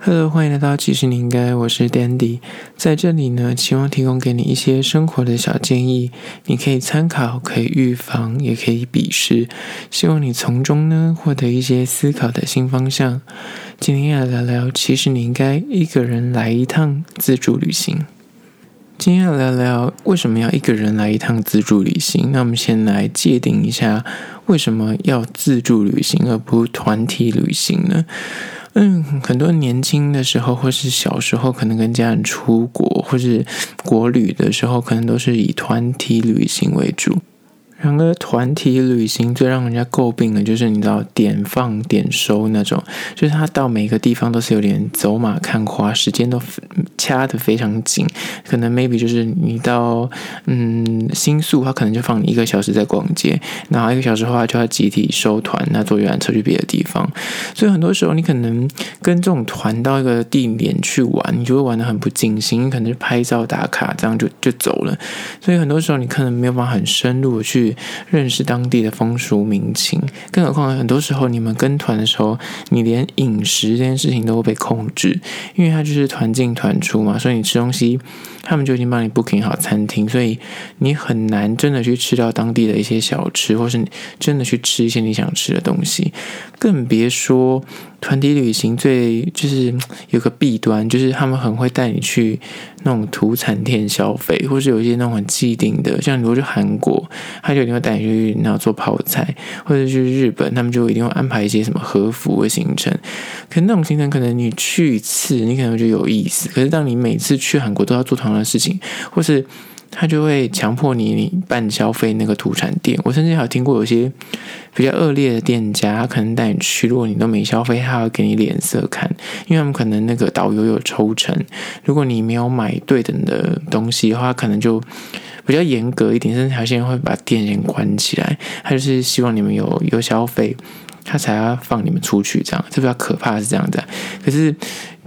Hello，欢迎来到其实你应该，我是 Dandy，在这里呢，希望提供给你一些生活的小建议，你可以参考，可以预防，也可以笔试，希望你从中呢获得一些思考的新方向。今天要聊聊，其实你应该一个人来一趟自助旅行。今天要聊聊为什么要一个人来一趟自助旅行？那我们先来界定一下，为什么要自助旅行而不团体旅行呢？嗯，很多年轻的时候，或是小时候，可能跟家人出国，或是国旅的时候，可能都是以团体旅行为主。然而，团体旅行最让人家诟病的，就是你知道点放点收那种，就是他到每个地方都是有点走马看花，时间都掐得非常紧。可能 maybe 就是你到嗯新宿，他可能就放你一个小时在逛街，然后一个小时后他就要集体收团，那坐游览车去别的地方。所以很多时候你可能跟这种团到一个地点去玩，你就会玩得很不尽兴，你可能就拍照打卡，这样就就走了。所以很多时候你可能没有办法很深入的去。认识当地的风俗民情，更何况很多时候你们跟团的时候，你连饮食这件事情都会被控制，因为它就是团进团出嘛，所以你吃东西，他们就已经帮你 booking 好餐厅，所以你很难真的去吃到当地的一些小吃，或是真的去吃一些你想吃的东西，更别说。团体旅行最就是有个弊端，就是他们很会带你去那种土产店消费，或是有一些那种很既定的，像如果去韩国，他就一定会带你去那做泡菜，或者去日本，他们就一定会安排一些什么和服的行程。可那种行程可能你去一次，你可能会觉得有意思，可是当你每次去韩国都要做同样的事情，或是他就会强迫你你办消费那个土产店。我甚至还有听过有些比较恶劣的店家，他可能带你去，如果你都没消费，他会给你脸色看，因为他们可能那个导游有抽成，如果你没有买对等的东西的话，可能就比较严格一点，甚至有些人会把店先关起来。他就是希望你们有有消费，他才要放你们出去，这样这比较可怕是这样子。可是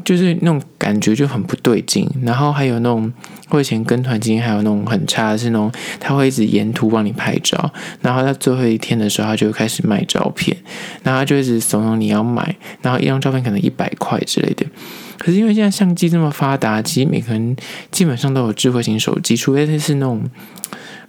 就是那种感觉就很不对劲，然后还有那种。我以前跟团经验还有那种很差的是那种，他会一直沿途帮你拍照，然后在最后一天的时候，他就开始卖照片，然后他就一直怂恿你要买，然后一张照片可能一百块之类的。可是因为现在相机这么发达，其实每个人基本上都有智慧型手机，除非他是那种。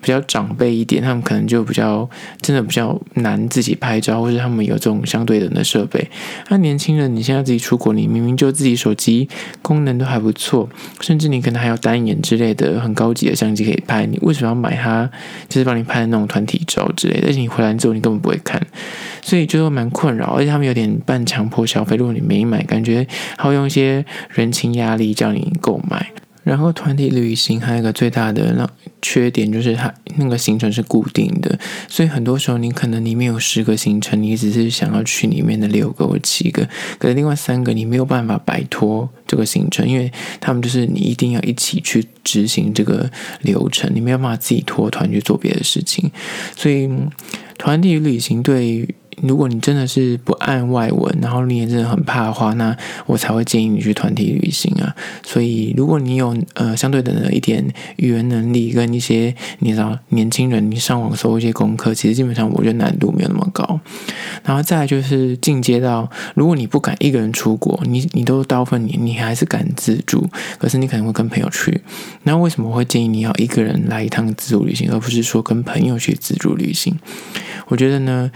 比较长辈一点，他们可能就比较真的比较难自己拍照，或者他们有这种相对等的设备。那年轻人，你现在自己出国，你明明就自己手机功能都还不错，甚至你可能还有单眼之类的很高级的相机可以拍，你为什么要买它？就是帮你拍那种团体照之类的，而且你回来之后你根本不会看，所以就说蛮困扰。而且他们有点半强迫消费，如果你没买，感觉还会用一些人情压力叫你购买。然后团体旅行还有一个最大的那缺点就是它那个行程是固定的，所以很多时候你可能里面有十个行程，你只是想要去里面的六个或七个，可是另外三个你没有办法摆脱这个行程，因为他们就是你一定要一起去执行这个流程，你没有办法自己脱团去做别的事情，所以团体旅行对。如果你真的是不按外文，然后你也真的很怕的话，那我才会建议你去团体旅行啊。所以，如果你有呃相对的一点语言能力跟一些你知道年轻人，你上网搜一些功课，其实基本上我觉得难度没有那么高。然后再来就是进阶到，如果你不敢一个人出国，你你都大部分你你还是敢自助，可是你可能会跟朋友去。那为什么会建议你要一个人来一趟自助旅行，而不是说跟朋友去自助旅行？我觉得呢，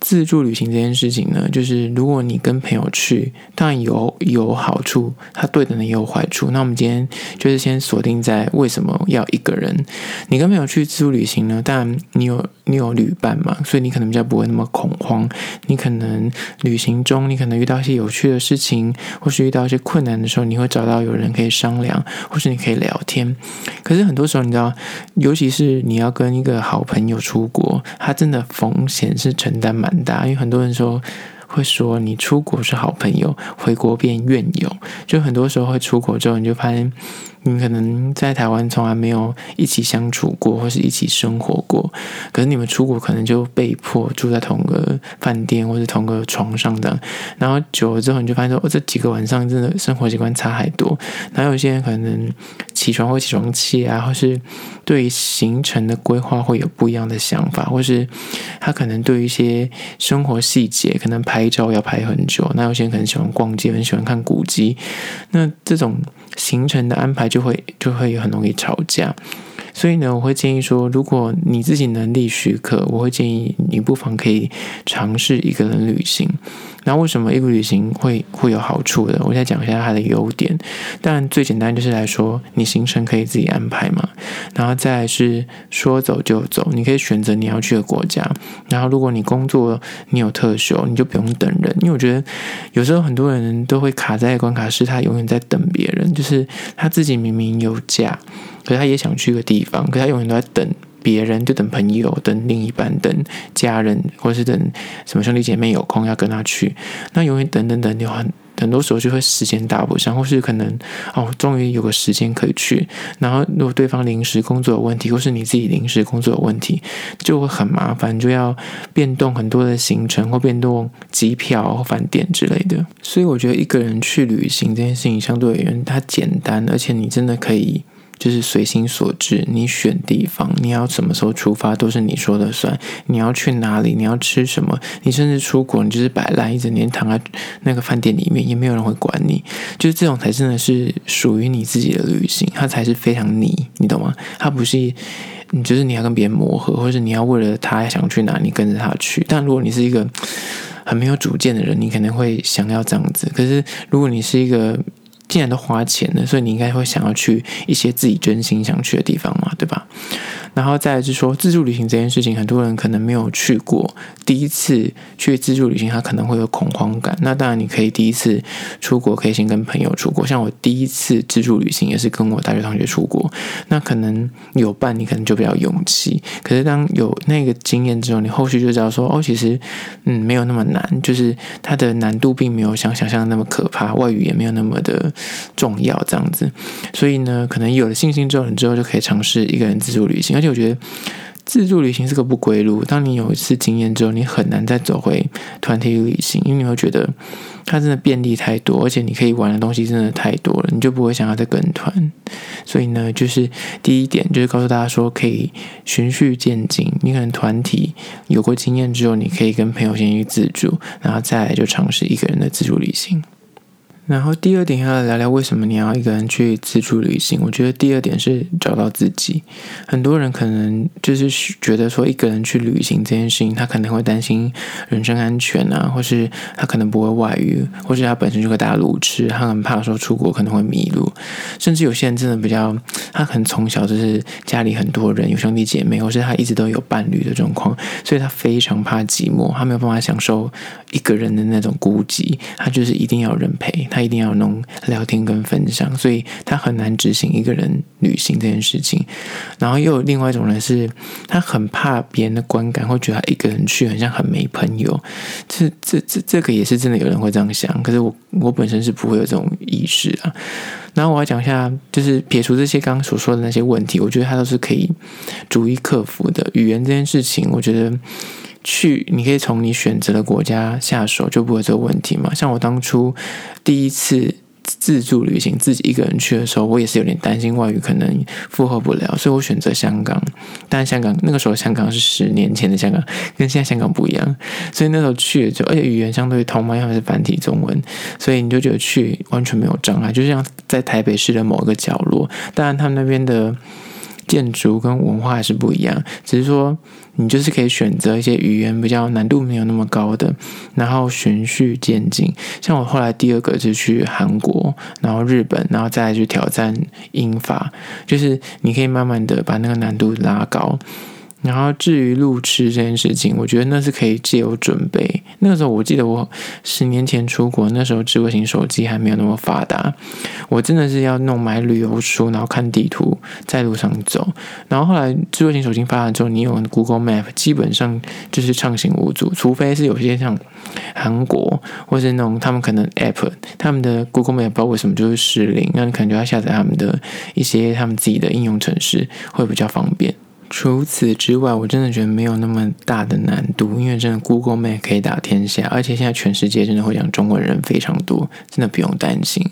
自助旅行这件事情呢，就是如果你跟朋友去，当然有有好处，它对的呢也有坏处。那我们今天就是先锁定在为什么要一个人。你跟朋友去自助旅行呢，当然你有你有旅伴嘛，所以你可能比较不会那么恐慌。你可能旅行中，你可能遇到一些有趣的事情，或是遇到一些困难的时候，你会找到有人可以商量，或是你可以聊天。可是很多时候，你知道，尤其是你要跟一个好朋友出国，他真的风险是承担蛮大，因为很多人说会说你出国是好朋友，回国变怨友。就很多时候会出国之后，你就发现你可能在台湾从来没有一起相处过，或是一起生活过，可是你们出国可能就被迫住在同个饭店或者同个床上这样，然后久了之后你就发现说，哦，这几个晚上真的生活习惯差太多。然后有些人可能起床会起床气啊，或是对行程的规划会有不一样的想法，或是他可能对一些生活细节，可能拍照要拍很久。那有些人可能喜欢逛街，很喜欢看古迹，那这种行程的安排就会就会很容易吵架。所以呢，我会建议说，如果你自己能力许可，我会建议你不妨可以尝试一个人旅行。那为什么一个旅行会会有好处的？我再讲一下它的优点。但，最简单就是来说，你行程可以自己安排嘛。然后再来是说走就走，你可以选择你要去的国家。然后，如果你工作你有特休，你就不用等人。因为我觉得有时候很多人都会卡在关卡，是他永远在等别人，就是他自己明明有假，可是他也想去个地方，可是他永远都在等。别人就等朋友、等另一半、等家人，或是等什么兄弟姐妹有空要跟他去，那永远等等等，有很很多时候就会时间搭不上，或是可能哦，终于有个时间可以去，然后如果对方临时工作有问题，或是你自己临时工作有问题，就会很麻烦，就要变动很多的行程或变动机票或饭店之类的。所以我觉得一个人去旅行这件事情相对而言，它简单，而且你真的可以。就是随心所至，你选地方，你要什么时候出发都是你说了算。你要去哪里，你要吃什么，你甚至出国，你就是摆烂一整天躺在那个饭店里面，也没有人会管你。就是这种才真的是属于你自己的旅行，它才是非常你，你懂吗？它不是你，就是你要跟别人磨合，或者你要为了他想去哪里跟着他去。但如果你是一个很没有主见的人，你可能会想要这样子。可是如果你是一个既然都花钱了，所以你应该会想要去一些自己真心想去的地方嘛，对吧？然后再来是说自助旅行这件事情，很多人可能没有去过，第一次去自助旅行，他可能会有恐慌感。那当然，你可以第一次出国，可以先跟朋友出国。像我第一次自助旅行也是跟我大学同学出国，那可能有伴，你可能就比较勇气。可是当有那个经验之后，你后续就知道说，哦，其实嗯，没有那么难，就是它的难度并没有像想象的那么可怕，外语也没有那么的重要，这样子。所以呢，可能有了信心之后，你之后就可以尝试一个人自助旅行。而且我觉得自助旅行是个不归路。当你有一次经验之后，你很难再走回团体旅行，因为你会觉得它真的便利太多，而且你可以玩的东西真的太多了，你就不会想要再跟团。所以呢，就是第一点就是告诉大家说，可以循序渐进。你可能团体有过经验之后，你可以跟朋友先去自助，然后再来就尝试一个人的自助旅行。然后第二点要聊聊为什么你要一个人去自助旅行。我觉得第二点是找到自己。很多人可能就是觉得说一个人去旅行这件事情，他可能会担心人身安全啊，或是他可能不会外语，或是他本身就个大路痴，他很怕说出国可能会迷路。甚至有些人真的比较，他可能从小就是家里很多人，有兄弟姐妹，或是他一直都有伴侣的状况，所以他非常怕寂寞，他没有办法享受一个人的那种孤寂，他就是一定要人陪他。一定要能聊天跟分享，所以他很难执行一个人旅行这件事情。然后又有另外一种人是，他很怕别人的观感，会觉得他一个人去很像很没朋友。这这这这个也是真的有人会这样想，可是我我本身是不会有这种意识啊。然后我要讲一下，就是撇除这些刚刚所说的那些问题，我觉得他都是可以逐一克服的。语言这件事情，我觉得。去，你可以从你选择的国家下手，就不会这个问题嘛。像我当初第一次自助旅行，自己一个人去的时候，我也是有点担心外语可能负荷不了，所以我选择香港。但香港那个时候，香港是十年前的香港，跟现在香港不一样，所以那时候去就，而且语言相对通嘛，因为是繁体中文，所以你就觉得去完全没有障碍，就像在台北市的某一个角落。当然，他们那边的。建筑跟文化是不一样，只是说你就是可以选择一些语言比较难度没有那么高的，然后循序渐进。像我后来第二个是去韩国，然后日本，然后再去挑战英法，就是你可以慢慢的把那个难度拉高。然后至于路痴这件事情，我觉得那是可以借由准备。那个时候我记得我十年前出国，那时候智慧型手机还没有那么发达，我真的是要弄买旅游书，然后看地图，在路上走。然后后来智慧型手机发达之后，你有 Google Map，基本上就是畅行无阻，除非是有些像韩国或是那种他们可能 App 他们的 Google Map 不知道为什么就是失灵，那你可能就要下载他们的一些他们自己的应用程式，会比较方便。除此之外，我真的觉得没有那么大的难度，因为真的 Google Map 可以打天下，而且现在全世界真的会讲中文人非常多，真的不用担心。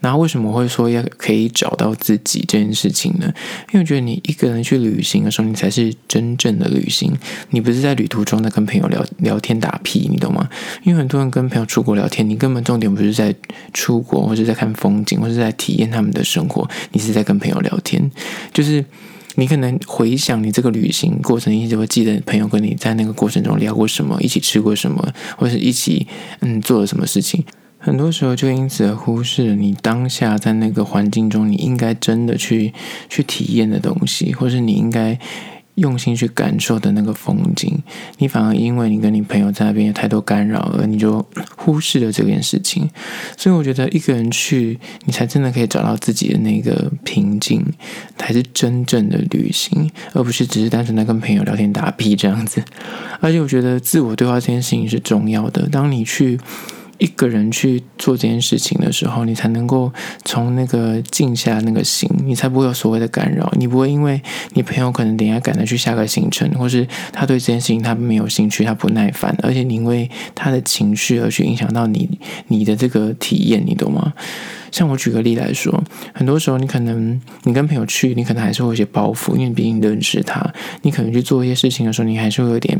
然后为什么会说要可以找到自己这件事情呢？因为我觉得你一个人去旅行的时候，你才是真正的旅行，你不是在旅途中在跟朋友聊聊天打屁，你懂吗？因为很多人跟朋友出国聊天，你根本重点不是在出国，或者在看风景，或者在体验他们的生活，你是在跟朋友聊天，就是。你可能回想你这个旅行过程，你就会记得朋友跟你在那个过程中聊过什么，一起吃过什么，或者是一起嗯做了什么事情。很多时候就因此而忽视了你当下在那个环境中你应该真的去去体验的东西，或是你应该。用心去感受的那个风景，你反而因为你跟你朋友在那边有太多干扰，而你就忽视了这件事情。所以我觉得一个人去，你才真的可以找到自己的那个平静，才是真正的旅行，而不是只是单纯的跟朋友聊天打屁这样子。而且我觉得自我对话这件事情是重要的。当你去。一个人去做这件事情的时候，你才能够从那个静下那个心，你才不会有所谓的干扰。你不会因为你朋友可能等下赶着去下个行程，或是他对这件事情他没有兴趣，他不耐烦，而且你因为他的情绪而去影响到你你的这个体验，你懂吗？像我举个例来说，很多时候你可能你跟朋友去，你可能还是会有些包袱，因为毕竟认识他，你可能去做一些事情的时候，你还是会有点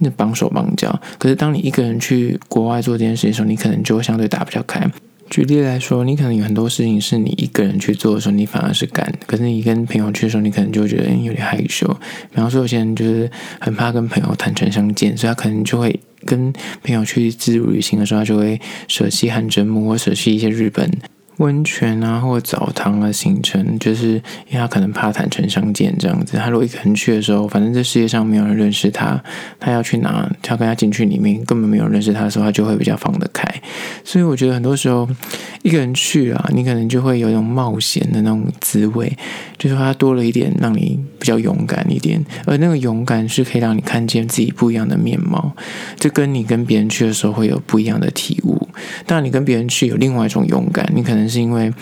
那绑手绑脚。可是当你一个人去国外做这件事情的时候，你可能就会相对打比较开。举例来说，你可能有很多事情是你一个人去做的时候，你反而是干；可是你跟朋友去的时候，你可能就觉得有点害羞。比方说，有些人就是很怕跟朋友坦诚相见，所以他可能就会。跟朋友去自助旅行的时候，他就会舍弃汗蒸幕，或舍弃一些日本温泉啊，或澡堂的行程，就是因为他可能怕坦诚相见这样子。他如果一个人去的时候，反正这世界上没有人认识他，他要去哪，他跟他进去里面，根本没有认识他的时候，他就会比较放得开。所以我觉得很多时候一个人去啊，你可能就会有一种冒险的那种滋味，就是他多了一点让你比较勇敢一点，而那个勇敢是可以让你看见自己不一样的面貌，这跟你跟别人去的时候会有不一样的体悟。当然，你跟别人去有另外一种勇敢，你可能是因为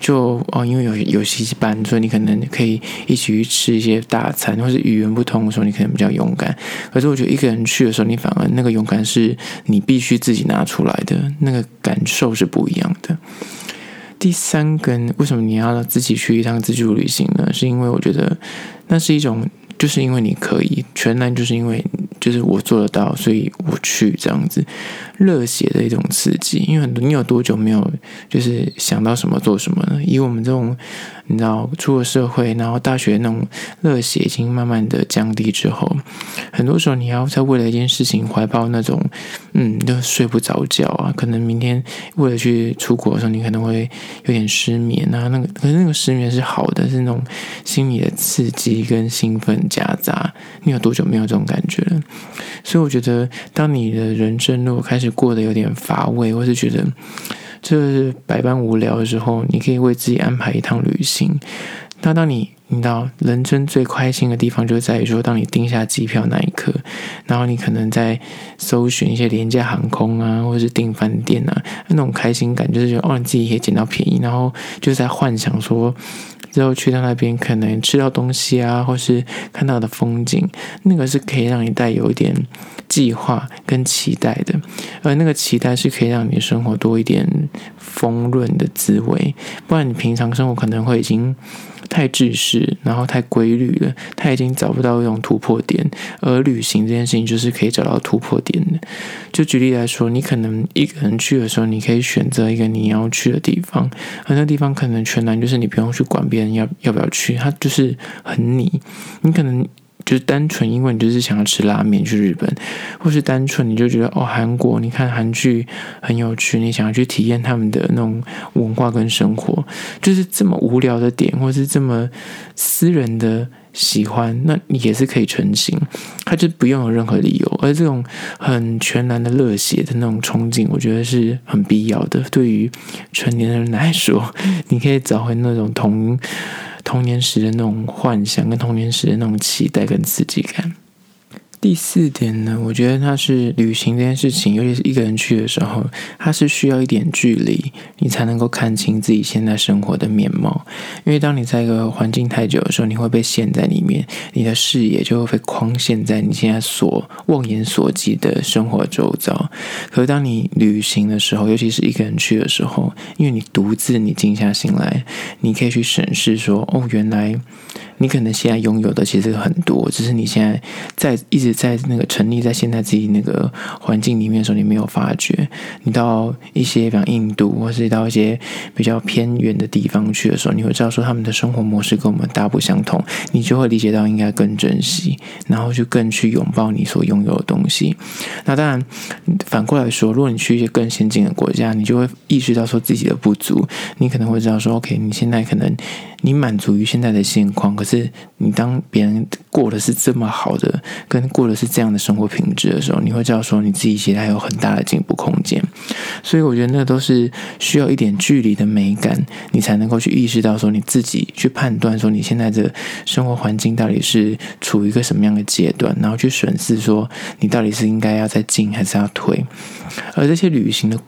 就哦，因为有游戏班，所以你可能可以一起去吃一些大餐，或是语言不通的时候，你可能比较勇敢。可是我觉得一个人去的时候，你反而那个勇敢是你必须自己拿出来的，那个感受是不一样的。第三个，为什么你要自己去一趟自助旅行呢？是因为我觉得那是一种，就是因为你可以，全然就是因为。就是我做得到，所以我去这样子，热血的一种刺激。因为很多你有多久没有就是想到什么做什么呢？以我们这种。你知道，出了社会，然后大学那种热血已经慢慢的降低之后，很多时候你要在为了一件事情怀抱那种，嗯，就睡不着觉啊。可能明天为了去出国的时候，你可能会有点失眠啊。那个可是那个失眠是好的，是那种心理的刺激跟兴奋夹杂。你有多久没有这种感觉了？所以我觉得，当你的人生如果开始过得有点乏味，或是觉得。就是百般无聊的时候，你可以为自己安排一趟旅行。那当你你知道人生最开心的地方，就在于说，当你订下机票那一刻，然后你可能在搜寻一些廉价航空啊，或者是订饭店啊，那种开心感，就是觉得哦，你自己也捡到便宜，然后就在幻想说。之后去到那边，可能吃到东西啊，或是看到的风景，那个是可以让你带有一点计划跟期待的，而那个期待是可以让你生活多一点丰润的滋味。不然你平常生活可能会已经太制式，然后太规律了，他已经找不到一种突破点。而旅行这件事情就是可以找到突破点的。就举例来说，你可能一个人去的时候，你可以选择一个你要去的地方，而那地方可能全然就是你不用去管别人要要不要去，它就是很你。你可能就是单纯因为你就是想要吃拉面去日本，或是单纯你就觉得哦，韩国你看韩剧很有趣，你想要去体验他们的那种文化跟生活，就是这么无聊的点，或是这么私人的喜欢，那你也是可以成型，他就不用有任何理由，而这种很全然的热血的那种憧憬，我觉得是很必要的。对于成年人来说，你可以找回那种童童年时的那种幻想，跟童年时的那种期待跟刺激感。第四点呢，我觉得它是旅行这件事情，尤其是一个人去的时候，它是需要一点距离，你才能够看清自己现在生活的面貌。因为当你在一个环境太久的时候，你会被陷在里面，你的视野就会被框限在你现在所望眼所及的生活周遭。可是当你旅行的时候，尤其是一个人去的时候，因为你独自，你静下心来，你可以去审视说：哦，原来。你可能现在拥有的其实很多，只是你现在在一直在那个沉溺在现在自己那个环境里面的时候，你没有发觉。你到一些比方印度，或是到一些比较偏远的地方去的时候，你会知道说他们的生活模式跟我们大不相同，你就会理解到应该更珍惜，然后就更去拥抱你所拥有的东西。那当然，反过来说，如果你去一些更先进的国家，你就会意识到说自己的不足，你可能会知道说，OK，你现在可能。你满足于现在的现况，可是你当别人过的是这么好的，跟过的是这样的生活品质的时候，你会知道说你自己其实还有很大的进步空间。所以我觉得那都是需要一点距离的美感，你才能够去意识到说你自己去判断说你现在的生活环境到底是处于一个什么样的阶段，然后去审视说你到底是应该要再进还是要退。而这些旅行的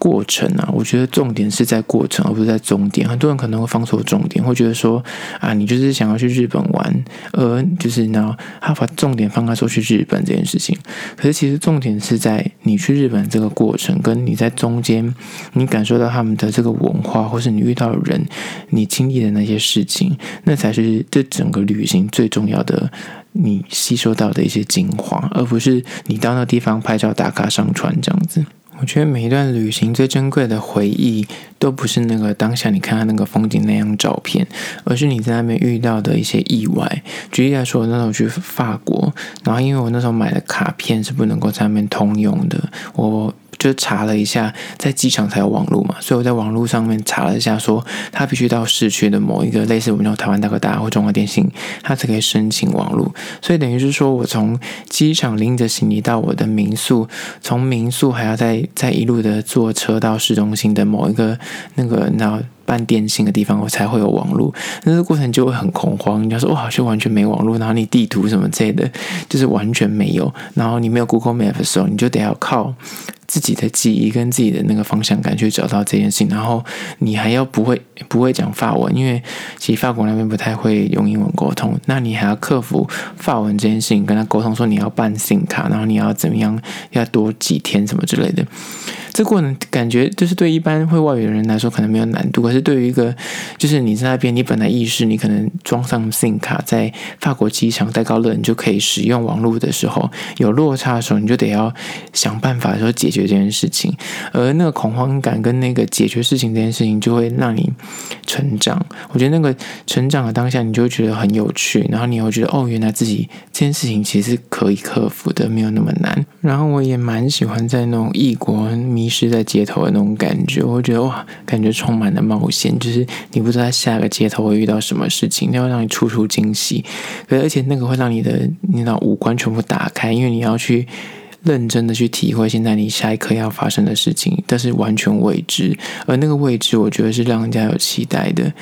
过程啊，我觉得重点是在过程，而不是在终点。很多人可能会放错重点，会觉得说啊，你就是想要去日本玩，而就是呢，他把重点放在说去日本这件事情。可是其实重点是在你去日本这个过程，跟你在中间，你感受到他们的这个文化，或是你遇到的人，你经历的那些事情，那才是这整个旅行最重要的。你吸收到的一些精华，而不是你到那地方拍照打卡上传这样子。我觉得每一段旅行最珍贵的回忆，都不是那个当下你看到那个风景那张照片，而是你在那边遇到的一些意外。举例来说，那时候去法国，然后因为我那时候买的卡片是不能够在那边通用的，我。就查了一下，在机场才有网络嘛，所以我在网络上面查了一下，说他必须到市区的某一个类似我们那种台湾大哥大或中华电信，他才可以申请网络。所以等于是说我从机场拎着行李到我的民宿，从民宿还要再再一路的坐车到市中心的某一个那个那办电信的地方，我才会有网络。那这个过程就会很恐慌，你要说哇，好像完全没网络，然后你地图什么之类的，就是完全没有，然后你没有 Google Map 的时候，你就得要靠。自己的记忆跟自己的那个方向感去找到这件事情，然后你还要不会不会讲法文，因为其实法国那边不太会用英文沟通，那你还要克服法文这件事情，跟他沟通说你要办信卡，然后你要怎么样，要多几天什么之类的。这过程感觉就是对一般会外语的人来说可能没有难度，可是对于一个就是你在那边，你本来意识你可能装上 SIM 卡，在法国机场戴高乐你就可以使用网络的时候，有落差的时候，你就得要想办法说解决这件事情，而那个恐慌感跟那个解决事情这件事情就会让你成长。我觉得那个成长的当下，你就会觉得很有趣，然后你会觉得哦，原来自己这件事情其实是可以克服的，没有那么难。然后我也蛮喜欢在那种异国。迷失在街头的那种感觉，我会觉得哇，感觉充满了冒险。就是你不知道下个街头会遇到什么事情，那会让你处处惊喜。可而且那个会让你的你的五官全部打开，因为你要去认真的去体会现在你下一刻要发生的事情，但是完全未知。而那个未知，我觉得是让人家有期待的。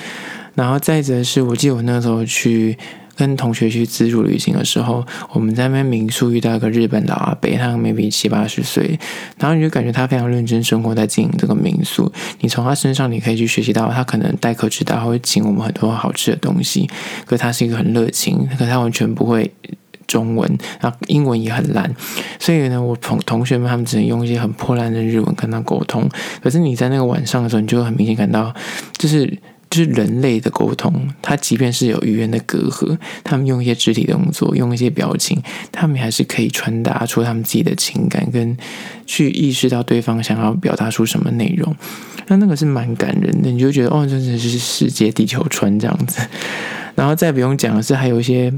然后再者是，我记得我那时候去。跟同学去自助旅行的时候，我们在那边民宿遇到一个日本老阿伯，他 maybe 七八十岁，然后你就感觉他非常认真生活在经营这个民宿。你从他身上你可以去学习到，他可能待客之道，他会请我们很多好吃的东西。可他是一个很热情，可他完全不会中文，然后英文也很烂，所以呢，我同同学们他们只能用一些很破烂的日文跟他沟通。可是你在那个晚上的时候，你就会很明显感到，就是。就是人类的沟通，他即便是有语言的隔阂，他们用一些肢体动作，用一些表情，他们还是可以传达出他们自己的情感，跟去意识到对方想要表达出什么内容。那那个是蛮感人的，你就觉得哦，真的是世界地球村这样子。然后再不用讲的是，还有一些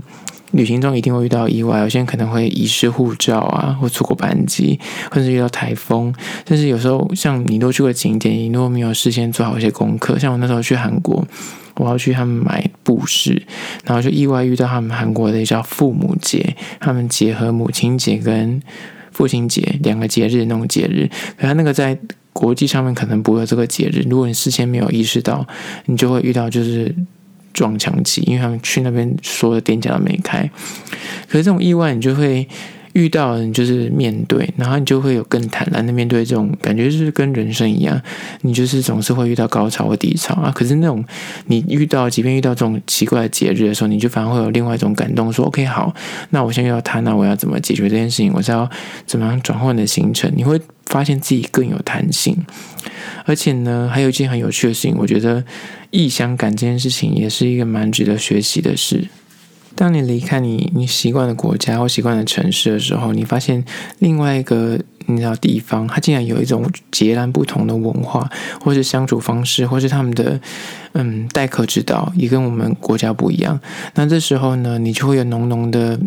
旅行中一定会遇到意外，有些人可能会遗失护照啊，或错过班机，或者是遇到台风，甚至有时候像你都去过景点，你如果没有事先做好一些功课，像我那时候去韩国，我要去他们买布饰，然后就意外遇到他们韩国的叫父母节，他们结合母亲节跟父亲节两个节日那种节日，可他那个在国际上面可能不会有这个节日，如果你事先没有意识到，你就会遇到就是撞墙期，因为他们去那边所有的店家都没开，可是这种意外你就会。遇到你就是面对，然后你就会有更坦然的面对这种感觉，就是跟人生一样，你就是总是会遇到高潮或低潮啊。可是那种你遇到，即便遇到这种奇怪的节日的时候，你就反而会有另外一种感动，说 OK 好，那我现在遇到他，那我要怎么解决这件事情？我是要怎么样转换的行程？你会发现自己更有弹性，而且呢，还有一件很有趣的事情，我觉得异乡感这件事情也是一个蛮值得学习的事。当你离开你你习惯的国家或习惯的城市的时候，你发现另外一个你知道地方，它竟然有一种截然不同的文化，或是相处方式，或是他们的嗯待客之道，也跟我们国家不一样。那这时候呢，你就会有浓浓的。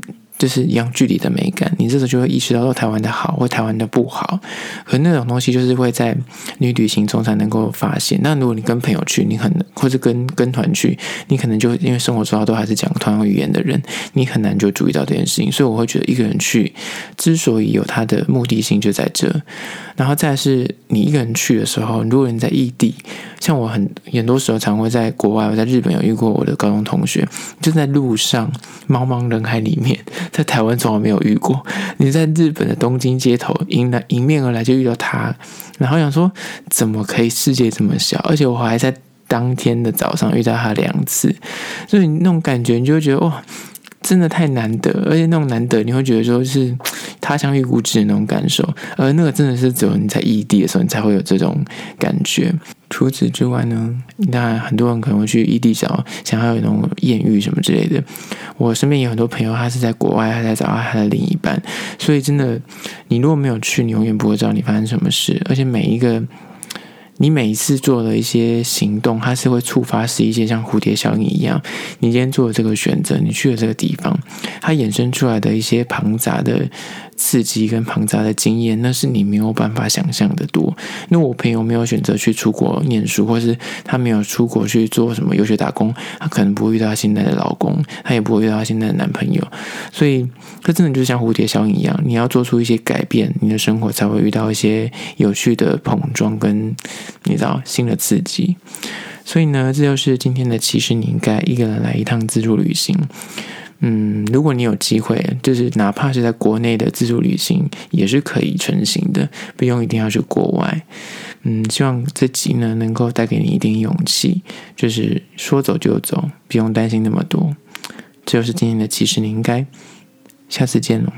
就是一样距离的美感，你这时候就会意识到说台湾的好或台湾的不好，可那种东西就是会在你旅行中才能够发现。那如果你跟朋友去，你很或者跟跟团去，你可能就因为生活中都还是讲同样语言的人，你很难就注意到这件事情。所以我会觉得一个人去，之所以有它的目的性就在这。然后再是你一个人去的时候，如果你在异地，像我很很多时候常会在国外，我在日本有遇过我的高中同学，就在路上茫茫人海里面。在台湾从来没有遇过，你在日本的东京街头迎来迎面而来就遇到他，然后想说怎么可以世界这么小？而且我还在当天的早上遇到他两次，所以那种感觉你就会觉得哇，真的太难得，而且那种难得你会觉得说是他乡遇故知的那种感受，而那个真的是只有你在异地的时候你才会有这种感觉。除此之外呢，那很多人可能会去异地找，想要有那种艳遇什么之类的。我身边有很多朋友，他是在国外，他在找他的另一半。所以真的，你如果没有去，你永远不会知道你发生什么事。而且每一个，你每一次做的一些行动，它是会触发是一些像蝴蝶效应一样。你今天做了这个选择，你去了这个地方，它衍生出来的一些庞杂的。刺激跟庞杂的经验，那是你没有办法想象的多。那我朋友没有选择去出国念书，或是他没有出国去做什么游学打工，他可能不会遇到他现在的老公，他也不会遇到他现在的男朋友。所以，这真的就像蝴蝶效应一样，你要做出一些改变，你的生活才会遇到一些有趣的碰撞跟你知道新的刺激。所以呢，这就是今天的，其实你应该一个人来一趟自助旅行。嗯，如果你有机会，就是哪怕是在国内的自助旅行，也是可以成行的，不用一定要去国外。嗯，希望自己呢能够带给你一点勇气，就是说走就走，不用担心那么多。这就是今天的，其实你应该下次见了。